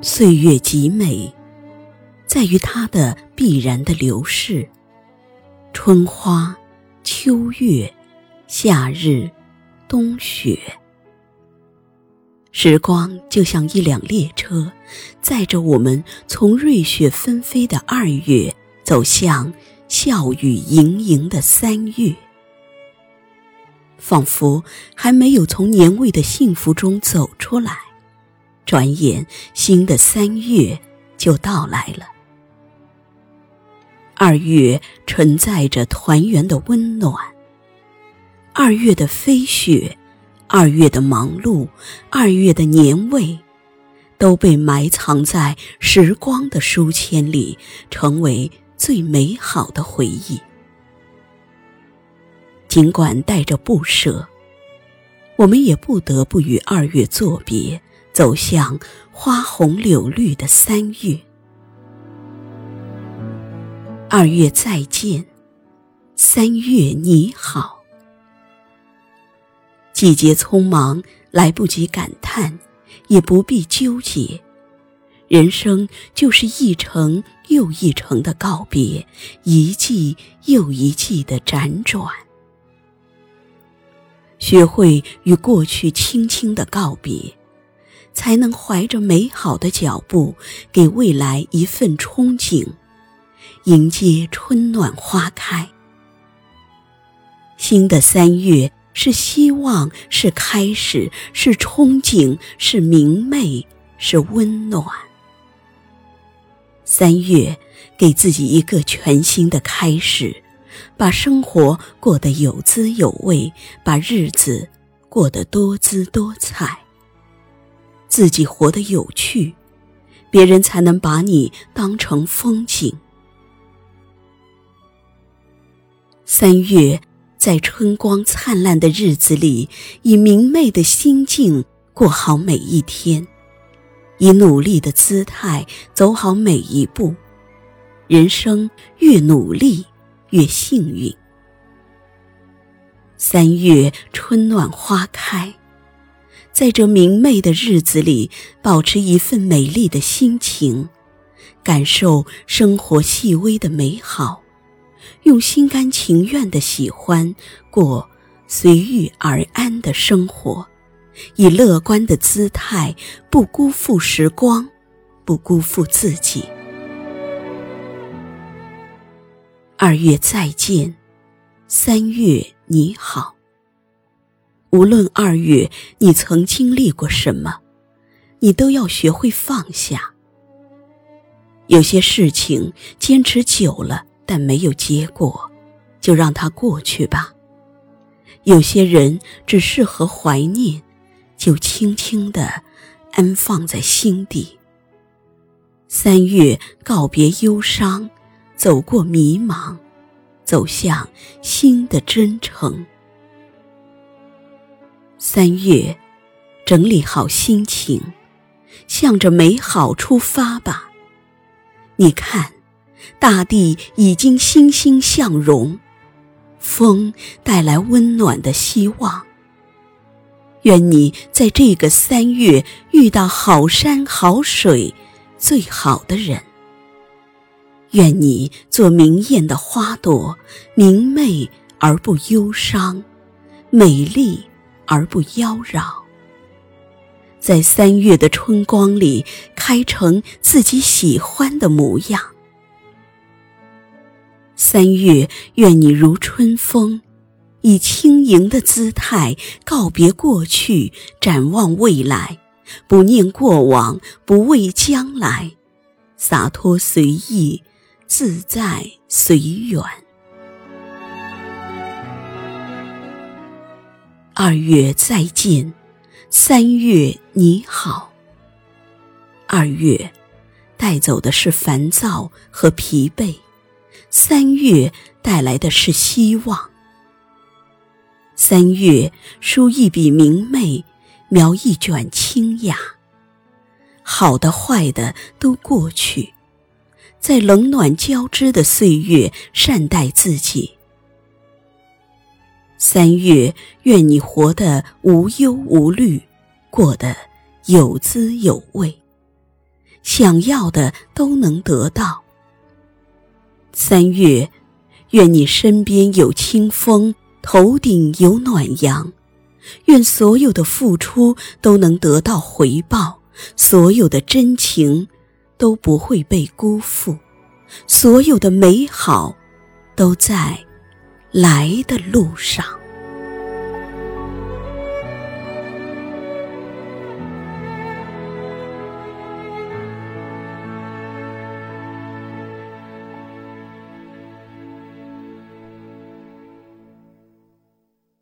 岁月极美，在于它的必然的流逝。春花、秋月、夏日、冬雪，时光就像一辆列车，载着我们从瑞雪纷飞的二月，走向笑语盈盈的三月。仿佛还没有从年味的幸福中走出来，转眼新的三月就到来了。二月承载着团圆的温暖，二月的飞雪，二月的忙碌，二月的年味，都被埋藏在时光的书签里，成为最美好的回忆。尽管带着不舍，我们也不得不与二月作别，走向花红柳绿的三月。二月再见，三月你好。季节匆忙，来不及感叹，也不必纠结。人生就是一程又一程的告别，一季又一季的辗转。学会与过去轻轻的告别，才能怀着美好的脚步，给未来一份憧憬，迎接春暖花开。新的三月是希望，是开始，是憧憬，是明媚，是温暖。三月，给自己一个全新的开始。把生活过得有滋有味，把日子过得多姿多彩。自己活得有趣，别人才能把你当成风景。三月，在春光灿烂的日子里，以明媚的心境过好每一天，以努力的姿态走好每一步。人生越努力。越幸运。三月春暖花开，在这明媚的日子里，保持一份美丽的心情，感受生活细微的美好，用心甘情愿的喜欢过随遇而安的生活，以乐观的姿态，不辜负时光，不辜负自己。二月再见，三月你好。无论二月你曾经历过什么，你都要学会放下。有些事情坚持久了但没有结果，就让它过去吧。有些人只适合怀念，就轻轻地安放在心底。三月告别忧伤。走过迷茫，走向新的真诚。三月，整理好心情，向着美好出发吧。你看，大地已经欣欣向荣，风带来温暖的希望。愿你在这个三月遇到好山好水，最好的人。愿你做明艳的花朵，明媚而不忧伤，美丽而不妖娆。在三月的春光里，开成自己喜欢的模样。三月，愿你如春风，以轻盈的姿态告别过去，展望未来，不念过往，不畏将来，洒脱随意。自在随缘。二月再见，三月你好。二月带走的是烦躁和疲惫，三月带来的是希望。三月书一笔明媚，描一卷清雅。好的坏的都过去。在冷暖交织的岁月，善待自己。三月，愿你活得无忧无虑，过得有滋有味。想要的都能得到。三月，愿你身边有清风，头顶有暖阳，愿所有的付出都能得到回报，所有的真情都不会被辜负，所有的美好都在来的路上。